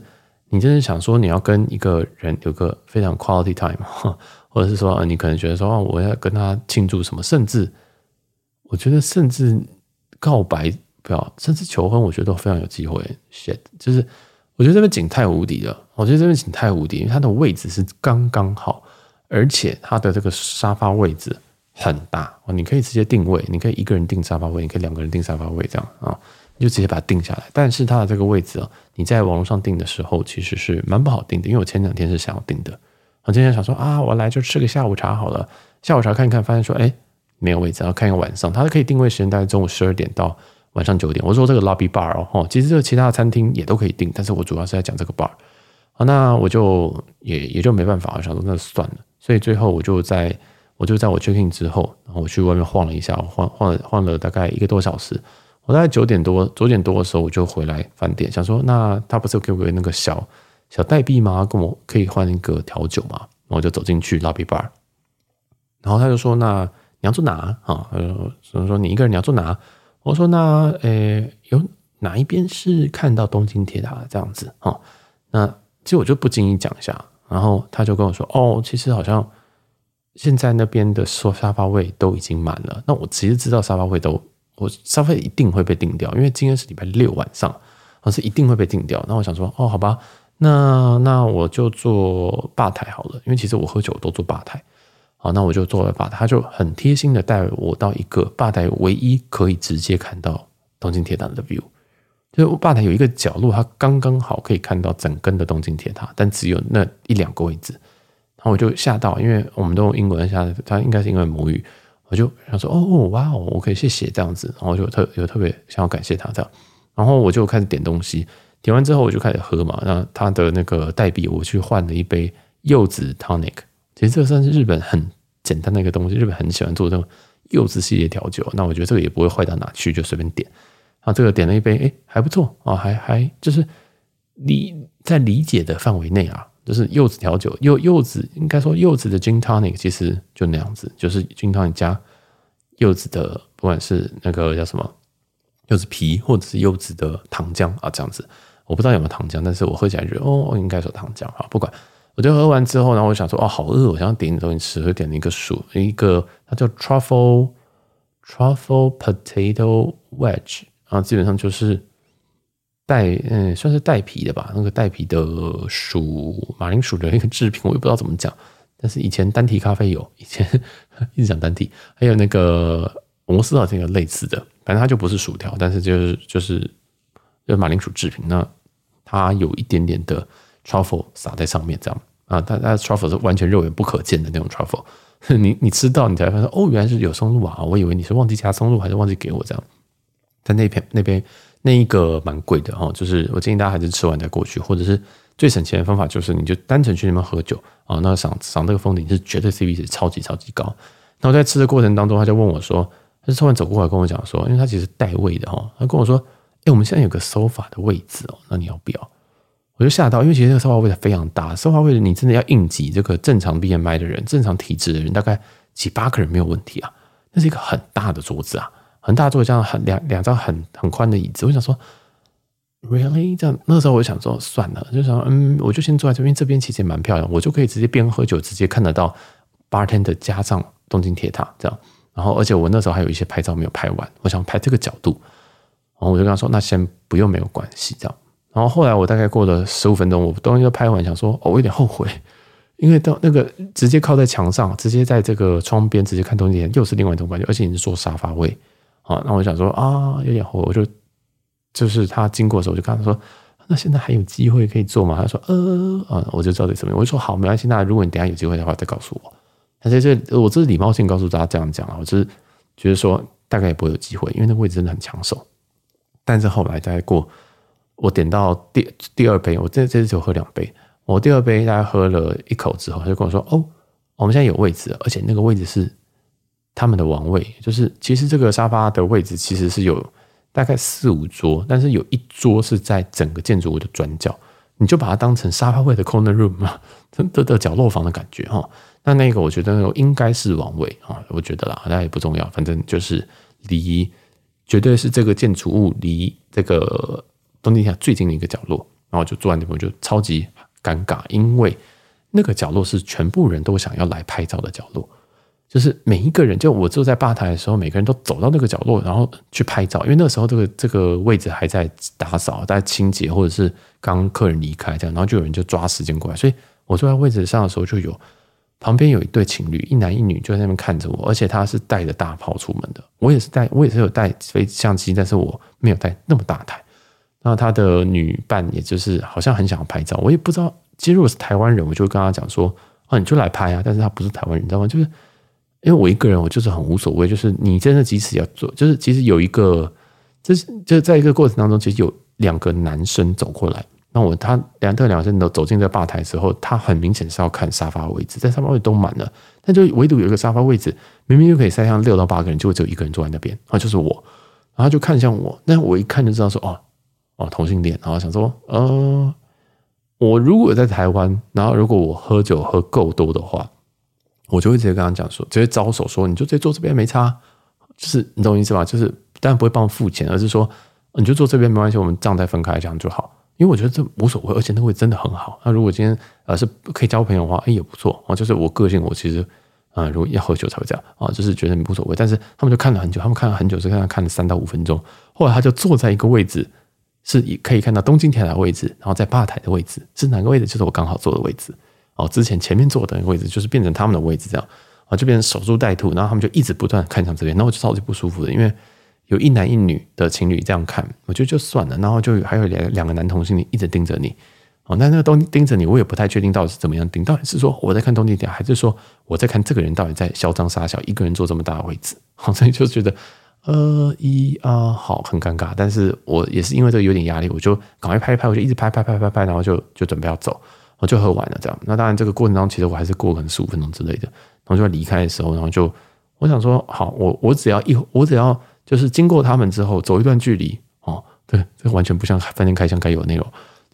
你真的想说你要跟一个人有个非常 quality time，或者是说你可能觉得说我要跟他庆祝什么，甚至我觉得甚至告白。不要，甚至求婚，我觉得都非常有机会。shit，就是我觉得这边景太无敌了。我觉得这边景太无敌，因为它的位置是刚刚好，而且它的这个沙发位置很大哦，你可以直接定位，你可以一个人订沙发位，你可以两个人订沙发位，这样啊，你就直接把它定下来。但是它的这个位置啊，你在网络上订的时候其实是蛮不好订的，因为我前两天是想要订的，我今天想说啊，我来就吃个下午茶好了，下午茶看一看，发现说哎没有位置，然后看一个晚上，它可以定位时间大概中午十二点到。晚上九点，我说这个 lobby bar 哦，其实这个其他的餐厅也都可以订，但是我主要是在讲这个 bar。好，那我就也也就没办法，我想说那算了。所以最后我就在我就在我 check in 之后，然后我去外面晃了一下，晃晃了晃了大概一个多小时。我大概九点多九点多的时候我就回来饭店，想说那他不是给我那个小小代币吗？跟我可以换一个调酒嘛？然后我就走进去 lobby bar，然后他就说那你要坐哪啊？他就说说你一个人你要坐哪？我说那呃，有哪一边是看到东京铁塔这样子哈？那其实我就不经意讲一下，然后他就跟我说哦，其实好像现在那边的说沙发位都已经满了。那我其实知道沙发位都我沙发一定会被订掉，因为今天是礼拜六晚上，我是一定会被订掉。那我想说哦，好吧，那那我就坐吧台好了，因为其实我喝酒都坐吧台。好，那我就坐了吧台，他就很贴心的带我到一个吧台唯一可以直接看到东京铁塔的 view，就是吧台有一个角落，它刚刚好可以看到整根的东京铁塔，但只有那一两个位置。后我就吓到，因为我们都用英文下，他应该是因为母语，我就想说哦，哇哦，OK，谢谢这样子，然后就特有特别想要感谢他这样，然后我就开始点东西，点完之后我就开始喝嘛，那他的那个代币我去换了一杯柚子 tonic。其实这算是日本很简单的一个东西，日本很喜欢做这种柚子系列调酒。那我觉得这个也不会坏到哪去，就随便点。啊，这个点了一杯，哎，还不错啊，还还就是理在理解的范围内啊，就是柚子调酒，柚柚子应该说柚子的 gin tonic 其实就那样子，就是 gin tonic 加柚子的，不管是那个叫什么柚子皮或者是柚子的糖浆啊，这样子。我不知道有没有糖浆，但是我喝起来觉得哦，应该说糖浆啊，不管。我就喝完之后，然后我想说，哦，好饿，我想要点点东西吃，就点了一个薯，一个它叫 truffle truffle potato wedge，然后基本上就是带嗯，算是带皮的吧，那个带皮的薯马铃薯的一个制品，我也不知道怎么讲。但是以前单体咖啡有，以前 一直讲单体，还有那个摩斯好像有类似的，反正它就不是薯条，但是就是就是就是马铃薯制品，那它有一点点的。truffle 撒在上面，这样啊，但它 truffle 是完全肉眼不可见的那种 truffle，你你吃到你才发现哦，原来是有松露啊，我以为你是忘记加松露还是忘记给我这样。在那边那边那一个蛮贵的哦，就是我建议大家还是吃完再过去，或者是最省钱的方法就是你就单纯去那边喝酒啊，那赏赏这个风景是绝对 CP 值超级超级高。那我在吃的过程当中，他就问我说，他就突然走过来跟我讲说，因为他其实带位的哈，他跟我说，哎，我们现在有个 sofa 的位置哦，那你要不要？我就吓到，因为其实那个 sofa 位置非常大，sofa 位置你真的要应急这个正常 BMI 的人，正常体质的人，大概挤八个人没有问题啊。那是一个很大的桌子啊，很大座，这样很两两张很很宽的椅子。我想说，really 这样？那时候我就想说，算了，就想嗯，我就先坐在这边，这边其实也蛮漂亮，我就可以直接边喝酒，直接看得到 bartender 加上东京铁塔这样。然后，而且我那时候还有一些拍照没有拍完，我想拍这个角度，然后我就跟他说，那先不用，没有关系这样。然后后来我大概过了十五分钟，我东西都拍完，想说哦，我有点后悔，因为到那个直接靠在墙上，直接在这个窗边直接看东西，又是另外一种感觉，而且你是坐沙发位啊。那我想说啊，有点后悔，我就就是他经过的时候，我就跟他说，那现在还有机会可以做吗？他说呃啊，我就知道这什么，我就说好，没关系，那如果你等下有机会的话，再告诉我。而且这我这是礼貌性告诉大家这样讲啊，我就是觉得说大概也不会有机会，因为那个位置真的很抢手。但是后来再过。我点到第第二杯，我这这次就喝两杯。我第二杯大概喝了一口之后，他就跟我说：“哦，我们现在有位置，而且那个位置是他们的王位，就是其实这个沙发的位置其实是有大概四五桌，但是有一桌是在整个建筑物的转角，你就把它当成沙发位的 corner room 嘛，真的的角落房的感觉哈。那那个我觉得应该是王位啊，我觉得啦，那也不重要，反正就是离绝对是这个建筑物离这个。”东京铁塔最近的一个角落，然后就坐在那边，就超级尴尬，因为那个角落是全部人都想要来拍照的角落，就是每一个人，就我坐在吧台的时候，每个人都走到那个角落，然后去拍照，因为那个时候这个这个位置还在打扫、在清洁，或者是刚客人离开这样，然后就有人就抓时间过来，所以我坐在位置上的时候，就有旁边有一对情侣，一男一女就在那边看着我，而且他是带着大炮出门的，我也是带，我也是有带飞相机，但是我没有带那么大台。那他的女伴，也就是好像很想要拍照，我也不知道。其实如果是台湾人，我就跟他讲说：“啊，你就来拍啊！”但是他不是台湾人，你知道吗？就是因为我一个人，我就是很无所谓。就是你真的即使要做，就是其实有一个，就是就在一个过程当中，其实有两个男生走过来。那我他两特两个人都走进这吧台之后，他很明显是要看沙发位置，在沙发位置都满了，但就唯独有一个沙发位置，明明就可以塞上六到八个人，就会只有一个人坐在那边，啊，就是我。然后就看向我，那我一看就知道说：“哦。”哦，同性恋，然后想说，呃，我如果在台湾，然后如果我喝酒喝够多的话，我就会直接跟他讲说，直接招手说，你就直接坐这边没差，就是你懂我意思吧？就是当然不会帮我付钱，而是说你就坐这边没关系，我们账再分开这样就好。因为我觉得这无所谓，而且那位真的很好。那如果今天呃是可以交朋友的话，哎也不错啊。就是我个性，我其实啊、如果要喝酒才会这样啊，就是觉得无所谓。但是他们就看了很久，他们看了很久，是看他看了三到五分钟，后来他就坐在一个位置。是可以看到东京铁塔的位置，然后在吧台的位置是哪个位置？就是我刚好坐的位置哦。之前前面坐的那个位置就是变成他们的位置，这样啊，就变成守株待兔。然后他们就一直不断看向这边，那我就超级不舒服的，因为有一男一女的情侣这样看，我觉得就算了。然后就还有两两个男同性恋一直盯着你哦，那那个东盯着你，我也不太确定到底是怎么样盯，到底是说我在看东京铁，还是说我在看这个人到底在嚣张杀小，一个人坐这么大的位置？好，所以就觉得。呃，一啊，好，很尴尬，但是我也是因为这个有点压力，我就赶快拍一拍，我就一直拍拍拍拍拍，然后就就准备要走，我就喝完了这样。那当然，这个过程当中，其实我还是过可能十五分钟之类的，然后就要离开的时候，然后就我想说，好，我我只要一，我只要就是经过他们之后，走一段距离哦，对，这完全不像饭店开箱该有的内容，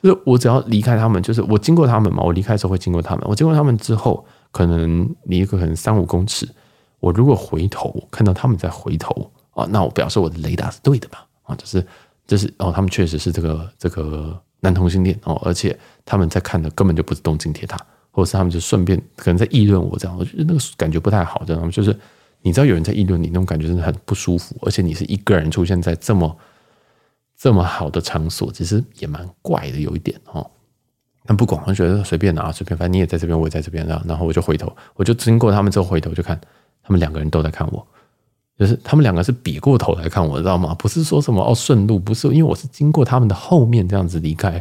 就是我只要离开他们，就是我经过他们嘛，我离开的时候会经过他们，我经过他们之后，可能离个可能三五公尺，我如果回头看到他们在回头。哦，那我表示我的雷达是对的吧？啊，就是就是哦，他们确实是这个这个男同性恋哦，而且他们在看的根本就不是东京铁塔，或者是他们就顺便可能在议论我这样，我觉得那个感觉不太好，这样就是你知道有人在议论你那种感觉真的很不舒服，而且你是一个人出现在这么这么好的场所，其实也蛮怪的，有一点哦。但不管，我觉得随便啊随便，反正你也在这边，我也在这边，然后然后我就回头，我就经过他们之后回头就看他们两个人都在看我。就是他们两个是比过头来看我，知道吗？不是说什么哦顺路，不是，因为我是经过他们的后面这样子离开，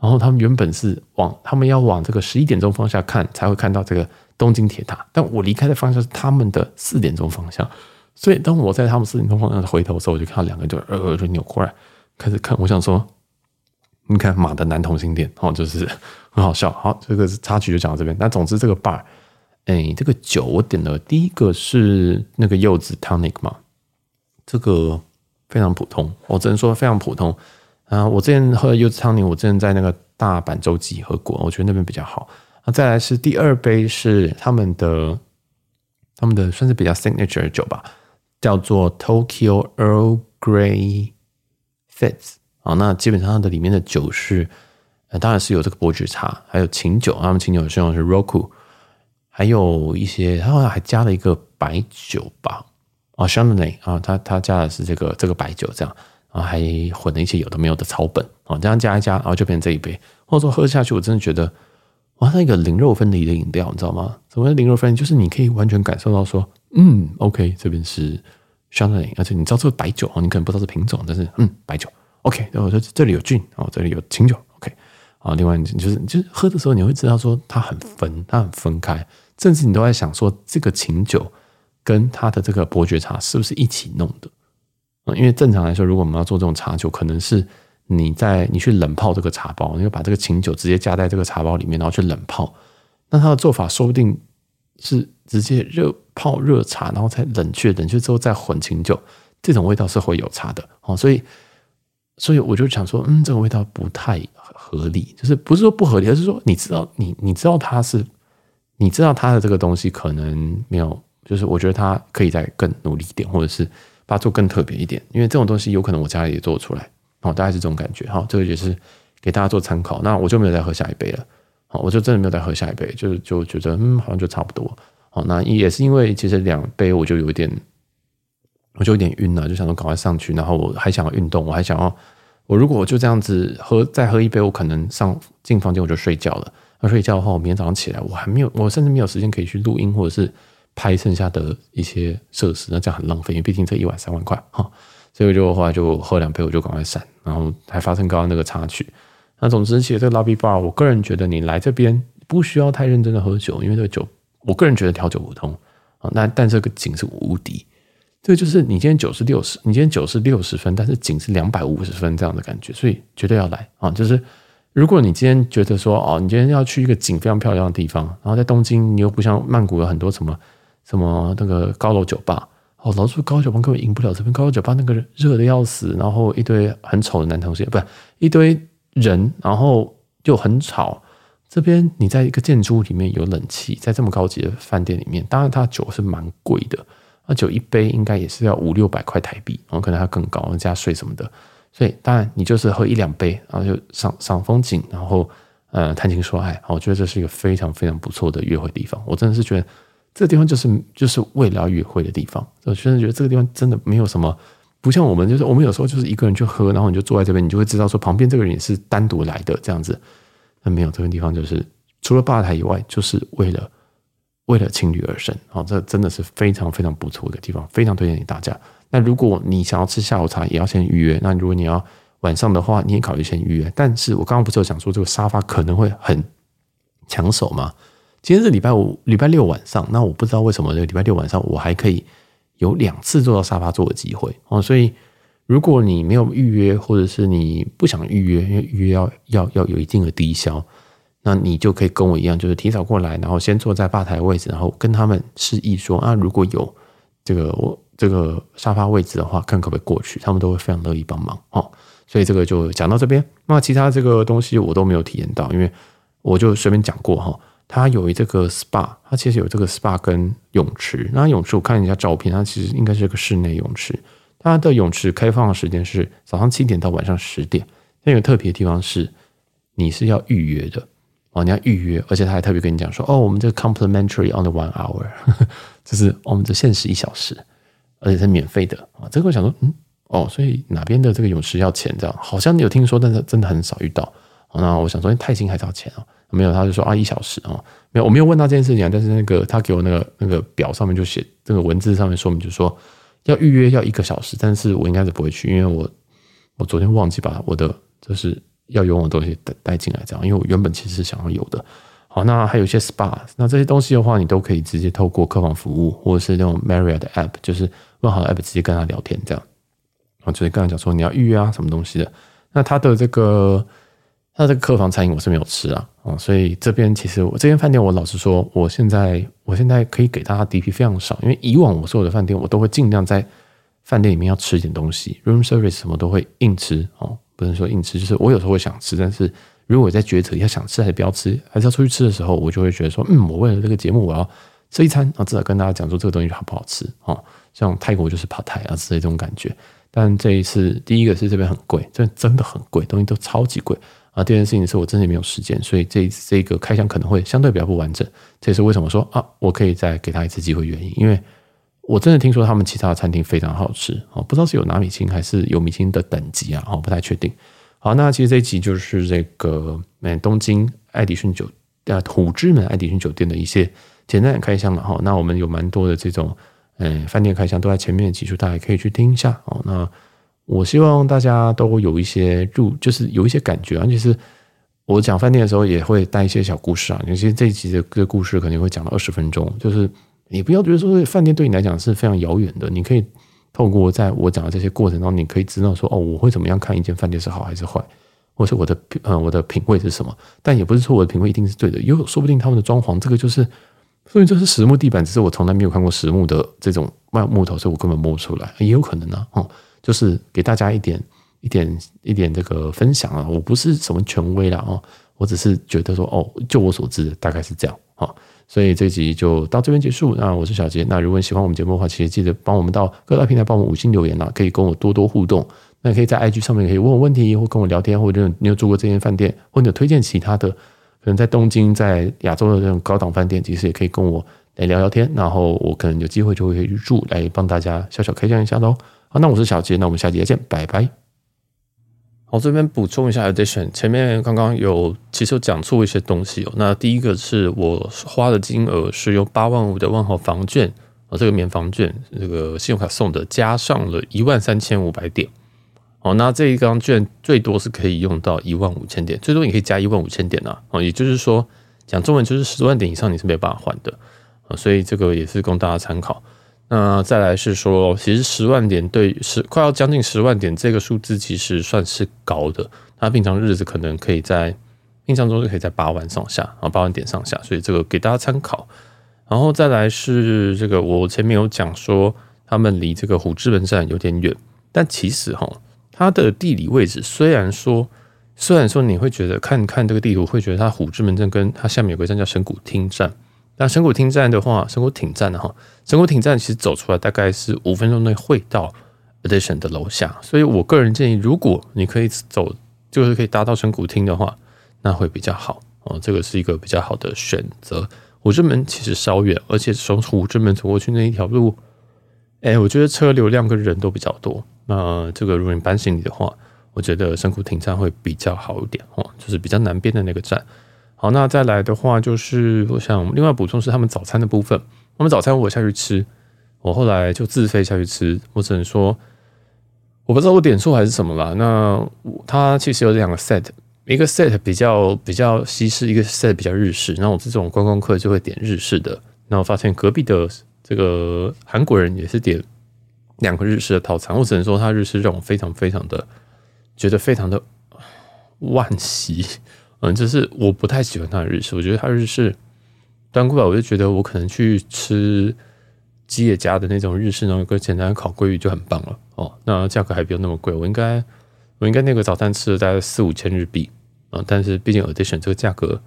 然后他们原本是往他们要往这个十一点钟方向看才会看到这个东京铁塔，但我离开的方向是他们的四点钟方向，所以当我在他们四点钟方向回头的时候，我就看到两个就呃呃就扭过来，开始看，我想说，你看马的男同性恋哦，就是很好笑。好，这个插曲就讲到这边。那总之这个 bar，哎，这个酒我点了第一个是那个柚子 tonic 嘛，这个非常普通，我只能说非常普通。啊，我之前喝柚子 tonic，我之前在那个大阪洲际喝过，我觉得那边比较好。啊，再来是第二杯是他们的，他们的算是比较 signature 的酒吧，叫做 Tokyo Earl Grey Fizz。啊，那基本上它的里面的酒是，当然是有这个伯爵茶，还有琴酒，他们琴酒是用的是 Roku，还有一些，他好像还加了一个白酒吧，啊，Chardonnay 啊，他他加的是这个这个白酒，这样。啊，还混了一些有的没有的草本啊，这样加一加，然后就变成这一杯。或者说喝下去，我真的觉得，哇，那个零肉分离的饮料，你知道吗？什么叫零肉分离？就是你可以完全感受到说，嗯，OK，这边是香奈儿，而且你知道这个白酒啊，你可能不知道是品种，但是嗯，白酒，OK，然后说这里有菌，哦，这里有清酒，OK，啊，另外就是就是喝的时候，你会知道说它很分，它很分开，甚至你都在想说，这个清酒跟它的这个伯爵茶是不是一起弄的？因为正常来说，如果我们要做这种茶酒，可能是你在你去冷泡这个茶包，你就把这个琴酒直接加在这个茶包里面，然后去冷泡。那它的做法说不定是直接热泡热茶，然后再冷却，冷却之后再混琴酒，这种味道是会有差的哦。所以，所以我就想说，嗯，这个味道不太合理，就是不是说不合理，而是说你知道，你你知道它是，你知道他的这个东西可能没有，就是我觉得他可以再更努力一点，或者是。把它做更特别一点，因为这种东西有可能我家里也做出来，好，大概是这种感觉，好，这个也是给大家做参考。那我就没有再喝下一杯了，好，我就真的没有再喝下一杯，就就觉得嗯，好像就差不多，好，那也是因为其实两杯我就有一点，我就有点晕了，就想说赶快上去，然后我还想要运动，我还想要，我如果就这样子喝再喝一杯，我可能上进房间我就睡觉了。要睡觉的话，我明天早上起来我还没有，我甚至没有时间可以去录音或者是。拍剩下的一些设施，那这样很浪费，因为毕竟这一晚三万块哈，所以我就后来就喝两杯，我就赶快闪，然后还发生刚刚那个插曲。那总之，其实这个 Lobby Bar，我个人觉得你来这边不需要太认真的喝酒，因为这个酒，我个人觉得调酒普通啊。那但这个景是无敌，这个就是你今天酒是六十，你今天酒是六十分，但是景是两百五十分这样的感觉，所以绝对要来啊！就是如果你今天觉得说哦，你今天要去一个景非常漂亮的地方，然后在东京你又不像曼谷有很多什么。什么那个高楼酒吧哦，老实说高楼酒吧根本赢不了这边高楼酒吧，那个热的要死，然后一堆很丑的男同学，不是一堆人，然后又很吵。这边你在一个建筑物里面有冷气，在这么高级的饭店里面，当然它酒是蛮贵的，那酒一杯应该也是要五六百块台币，然后可能还更高，加税什么的。所以当然你就是喝一两杯，然后就赏赏风景，然后呃谈情说爱，我觉得这是一个非常非常不错的约会地方。我真的是觉得。这个地方就是就是为了约会的地方，我真的觉得这个地方真的没有什么，不像我们，就是我们有时候就是一个人去喝，然后你就坐在这边，你就会知道说旁边这个人也是单独来的这样子。那没有这个地方，就是除了吧台以外，就是为了为了情侣而生。好，这真的是非常非常不错的地方，非常推荐给大家。那如果你想要吃下午茶，也要先预约。那如果你要晚上的话，你也考虑先预约。但是我刚刚不是有讲说这个沙发可能会很抢手吗？今天是礼拜五、礼拜六晚上，那我不知道为什么这个礼拜六晚上我还可以有两次坐到沙发坐的机会哦。所以如果你没有预约，或者是你不想预约，因为预约要要要有一定的低消，那你就可以跟我一样，就是提早过来，然后先坐在吧台位置，然后跟他们示意说啊，如果有这个我这个沙发位置的话，看可不可以过去，他们都会非常乐意帮忙哦。所以这个就讲到这边，那其他这个东西我都没有体验到，因为我就随便讲过哈。它有这个 SPA，它其实有这个 SPA 跟泳池。那泳池我看一下照片，它其实应该是个室内泳池。它的泳池开放的时间是早上七点到晚上十点。那个特别的地方是，你是要预约的哦，你要预约，而且他还特别跟你讲说，哦，我们这个 complimentary on the one hour，就是我们这限时一小时，而且是免费的啊。这个我想说，嗯，哦，所以哪边的这个泳池要钱？这样好像有听说，但是真的很少遇到。那我想说，泰兴还是要钱啊。没有，他就说啊，一小时啊，没有，我没有问他这件事情啊。但是那个他给我那个那个表上面就写这个文字上面说明，就说要预约要一个小时，但是我应该是不会去，因为我我昨天忘记把我的就是要游泳的东西带带进来，这样，因为我原本其实是想要有的。好，那还有一些 SPA，那这些东西的话，你都可以直接透过客房服务或者是那种 Marriott 的 App，就是问好的 App 直接跟他聊天这样。啊，就是刚才讲说你要预约啊什么东西的。那他的这个他的这个客房餐饮我是没有吃啊，啊，所以这边其实我这间饭店我老实说，我现在我现在可以给大家 DP 非常少，因为以往我所有的饭店我都会尽量在饭店里面要吃一点东西，room service 什么都会硬吃哦，不能说硬吃，就是我有时候会想吃，但是如果我在抉择要想吃还是不要吃，还是要出去吃的时候，我就会觉得说，嗯，我为了这个节目我要吃一餐啊，至少跟大家讲说这个东西好不好吃哦，像泰国就是爬泰啊之类这种感觉。但这一次，第一个是这边很贵，这真的很贵，东西都超级贵啊。第二件事情是我真的没有时间，所以这一次这个开箱可能会相对比较不完整。这也是为什么说啊，我可以再给他一次机会原因，因为我真的听说他们其他的餐厅非常好吃哦，不知道是有拿米星还是有米星的等级啊，哦，不太确定。好，那其实这一集就是这个嗯东京爱迪逊酒呃虎之门爱迪逊酒店的一些简单的开箱了哈。那我们有蛮多的这种。嗯，饭店开箱都在前面的集数，大家可以去听一下哦。那我希望大家都有一些入，就是有一些感觉啊。其实我讲饭店的时候也会带一些小故事啊。尤其这一集的个故事肯定会讲到二十分钟，就是你不要觉得说饭店对你来讲是非常遥远的。你可以透过在我讲的这些过程中，你可以知道说哦，我会怎么样看一间饭店是好还是坏，或是我的呃我的品味是什么。但也不是说我的品味一定是对的，有说不定他们的装潢这个就是。所以这是实木地板，只是我从来没有看过实木的这种木木头，所以我根本摸不出来，也有可能呢、啊。哦，就是给大家一点一点一点这个分享啊，我不是什么权威啦哦，我只是觉得说哦，就我所知大概是这样好。所以这集就到这边结束。那我是小杰，那如果你喜欢我们节目的话，其实记得帮我们到各大平台帮我们五星留言啊，可以跟我多多互动。那可以在 IG 上面可以问我问题，或跟我聊天，或者你有住过这间饭店，或者推荐其他的。可能在东京，在亚洲的这种高档饭店，其实也可以跟我来聊聊天，然后我可能有机会就会去住，来帮大家小小开箱一下喽。好，那我是小杰，那我们下期再见，拜拜。我，这边补充一下，addition 前面刚刚有其实有讲错一些东西哦。那第一个是我花的金额是用八万五的万豪房券啊，这个免房券，这个信用卡送的，加上了一万三千五百点。哦，那这一张券最多是可以用到一万五千点，最多你可以加一万五千点啊。哦，也就是说，讲中文就是十万点以上你是没有办法换的啊。所以这个也是供大家参考。那再来是说，其实十万点对十快要将近十万点这个数字其实算是高的。它平常日子可能可以在印象中是可以在八万上下啊，八万点上下。所以这个给大家参考。然后再来是这个，我前面有讲说他们离这个虎之门站有点远，但其实哈。它的地理位置虽然说，虽然说你会觉得看看这个地图会觉得它虎之门站跟它下面有个站叫神谷町站，那神谷町站的话，神谷町站的哈，神谷町站其实走出来大概是五分钟内会到 Edition 的楼下，所以我个人建议，如果你可以走，就是可以搭到神谷町的话，那会比较好哦，这个是一个比较好的选择。虎之门其实稍远，而且从虎之门走过去那一条路，哎，我觉得车流量跟人都比较多。那这个如果你搬行李的话，我觉得神谷町站会比较好一点哦，就是比较南边的那个站。好，那再来的话就是我想另外补充是他们早餐的部分。他们早餐我下去吃，我后来就自费下去吃。我只能说，我不知道我点错还是什么啦。那它其实有两个 set，一个 set 比较比较西式，一个 set 比较日式。那我这种观光客就会点日式的。然后发现隔壁的这个韩国人也是点。两个日式的套餐，我只能说他日式让我非常非常的觉得非常的惋惜，嗯，就是我不太喜欢他的日式，我觉得他日式端过来，我就觉得我可能去吃吉野家的那种日式，然后有个简单的烤鲑鱼就很棒了哦，那价格还不用那么贵，我应该我应该那个早餐吃了大概四五千日币啊，但是毕竟 Edition 这个价格，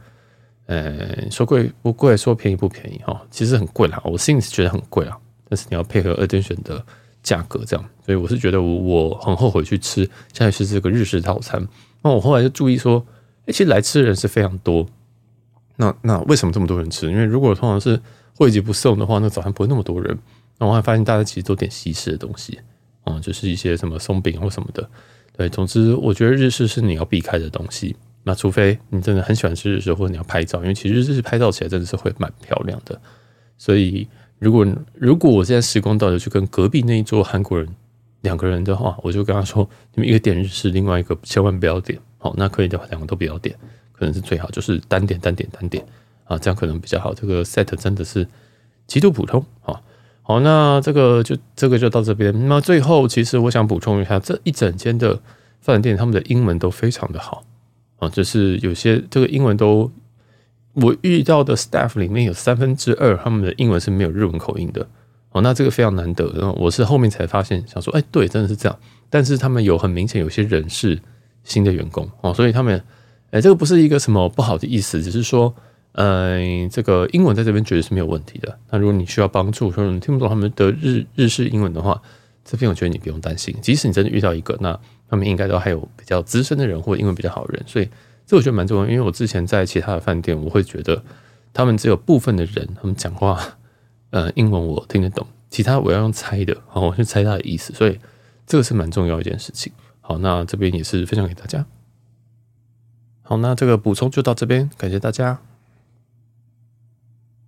呃，说贵不贵，说便宜不便宜哈，其实很贵啦，我心里是觉得很贵啊，但是你要配合 Edition 的。价格这样，所以我是觉得我我很后悔去吃，现在是这个日式套餐。那我后来就注意说，其实来吃的人是非常多。那那为什么这么多人吃？因为如果通常是会籍不送的话，那早餐不会那么多人。那我还发现大家其实都点西式的东西，啊，就是一些什么松饼或什么的。对，总之我觉得日式是你要避开的东西。那除非你真的很喜欢吃日式，或者你要拍照，因为其实日式拍照起来真的是会蛮漂亮的。所以。如果如果我现在时光倒流去跟隔壁那一桌韩国人两个人的话，我就跟他说：你们一个点日式，另外一个千万不要点。好，那可以的话，两个都不要点，可能是最好，就是单点单点单点啊，这样可能比较好。这个 set 真的是极度普通啊。好，那这个就这个就到这边。那最后，其实我想补充一下，这一整间的饭店他们的英文都非常的好啊，就是有些这个英文都我遇到的 staff 里面有三分之二他们的英文是没有日文口音的哦，那这个非常难得。然后我是后面才发现，想说，哎，对，真的是这样。但是他们有很明显有些人是新的员工哦，所以他们，哎，这个不是一个什么不好的意思，只是说。嗯，这个英文在这边绝对是没有问题的。那如果你需要帮助，说你听不懂他们的日日式英文的话，这边我觉得你不用担心。即使你真的遇到一个，那他们应该都还有比较资深的人或英文比较好的人，所以这我觉得蛮重要。因为我之前在其他的饭店，我会觉得他们只有部分的人他们讲话，呃，英文我听得懂，其他我要用猜的，哦，我去猜他的意思。所以这个是蛮重要一件事情。好，那这边也是分享给大家。好，那这个补充就到这边，感谢大家。